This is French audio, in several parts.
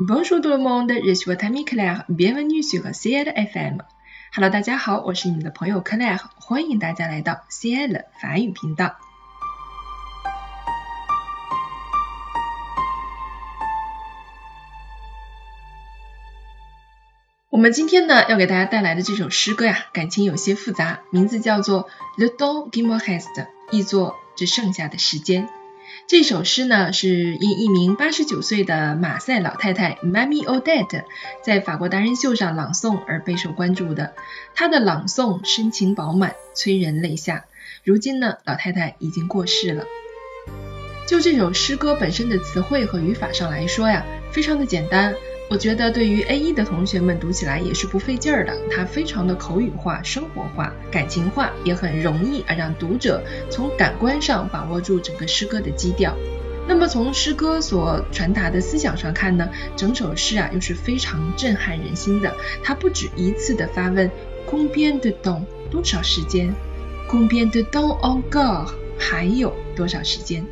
Bonjour tout le monde, je suis votre ami Claire. Bienvenue sur CL FM. Hello，大家好，我是你们的朋友 Claire，欢迎大家来到 CL 法语频道。我们今天呢要给大家带来的这首诗歌呀，感情有些复杂，名字叫做《Le temps qui me reste》，译作只剩下的时间。这首诗呢是因一名八十九岁的马赛老太太 Mami Odette 在法国达人秀上朗诵而备受关注的。她的朗诵深情饱满，催人泪下。如今呢，老太太已经过世了。就这首诗歌本身的词汇和语法上来说呀，非常的简单。我觉得对于 A 一的同学们读起来也是不费劲儿的，它非常的口语化、生活化、感情化，也很容易啊让读者从感官上把握住整个诗歌的基调。那么从诗歌所传达的思想上看呢，整首诗啊又是非常震撼人心的。它不止一次的发问：Combien de temps？多少时间？Combien de temps encore？还有多少时间？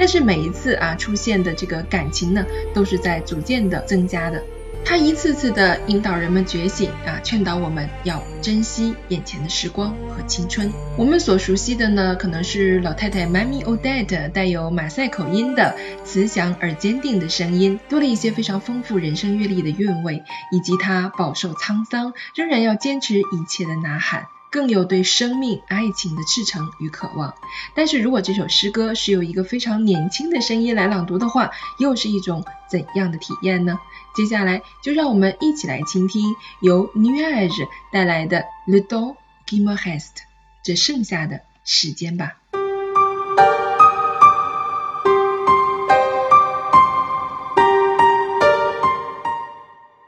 但是每一次啊出现的这个感情呢，都是在逐渐的增加的。他一次次的引导人们觉醒啊，劝导我们要珍惜眼前的时光和青春。我们所熟悉的呢，可能是老太太 Mamie Odette 带有马赛口音的慈祥而坚定的声音，多了一些非常丰富人生阅历的韵味，以及她饱受沧桑仍然要坚持一切的呐喊。更有对生命、爱情的赤诚与渴望。但是如果这首诗歌是由一个非常年轻的声音来朗读的话，又是一种怎样的体验呢？接下来就让我们一起来倾听由 Nuage 带来的 Le temps qui me reste，这剩下的时间吧。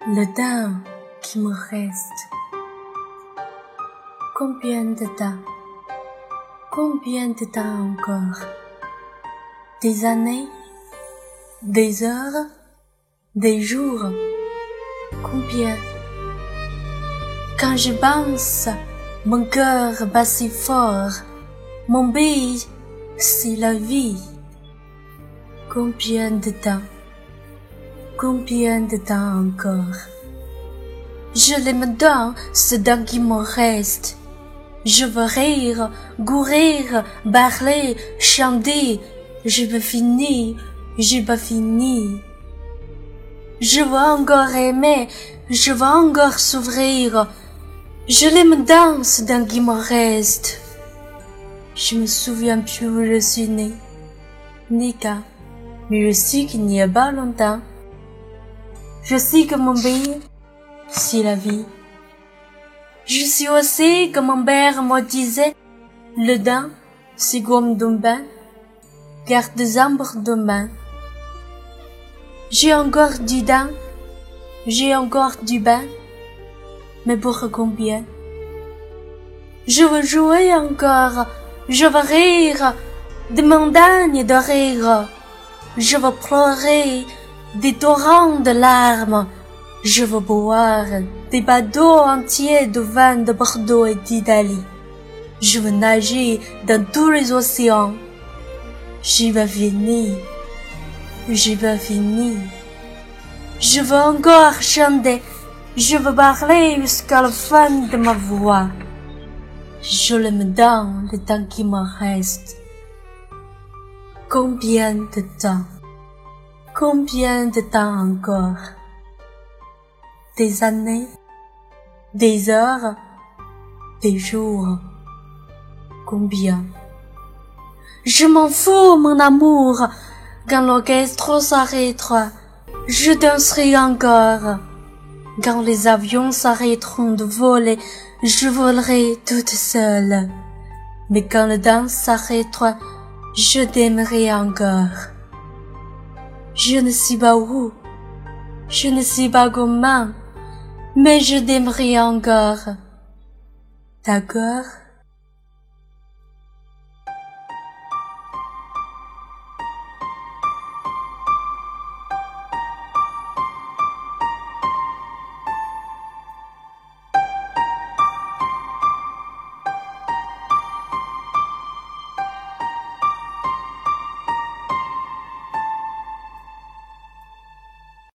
Le temps qui me reste。Combien de temps? Combien de temps encore? Des années? Des heures? Des jours? Combien? Quand je pense, mon cœur bat si fort, mon bille, c'est la vie. Combien de temps? Combien de temps encore? Je l'aime dans ce temps qui me reste. Je veux rire, courir, parler, chanter. Je veux finir, je veux finir. Je veux encore aimer, je veux encore s'ouvrir. Je l'aime dans ce temps qui me reste. Je me souviens plus où je suis né, ni quand, mais je sais qu'il n'y a pas longtemps. Je sais que mon pays, c'est la vie. Je suis aussi comme mon père me disait, le dent, c'est comme d'un bain, garde des arbres demain. J'ai encore du dent, j'ai encore du bain, mais pour combien? Je veux jouer encore, je veux rire, des montagnes de rire, je veux pleurer, des torrents de larmes, je veux boire des bateaux entiers de vin de Bordeaux et d'Italie. Je veux nager dans tous les océans. J'y vais finir. J'y vais finir. Je veux encore chanter. Je veux parler jusqu'à la fin de ma voix. Je l'aime dans le temps qui me reste. Combien de temps? Combien de temps encore? des années, des heures, des jours. Combien? Je m'en fous, mon amour. Quand l'orchestre s'arrêtera, je danserai encore. Quand les avions s'arrêteront de voler, je volerai toute seule. Mais quand le danse s'arrêtera, je t'aimerai encore. Je ne sais pas où, je ne sais pas comment, mais je t'aimerai encore. D'accord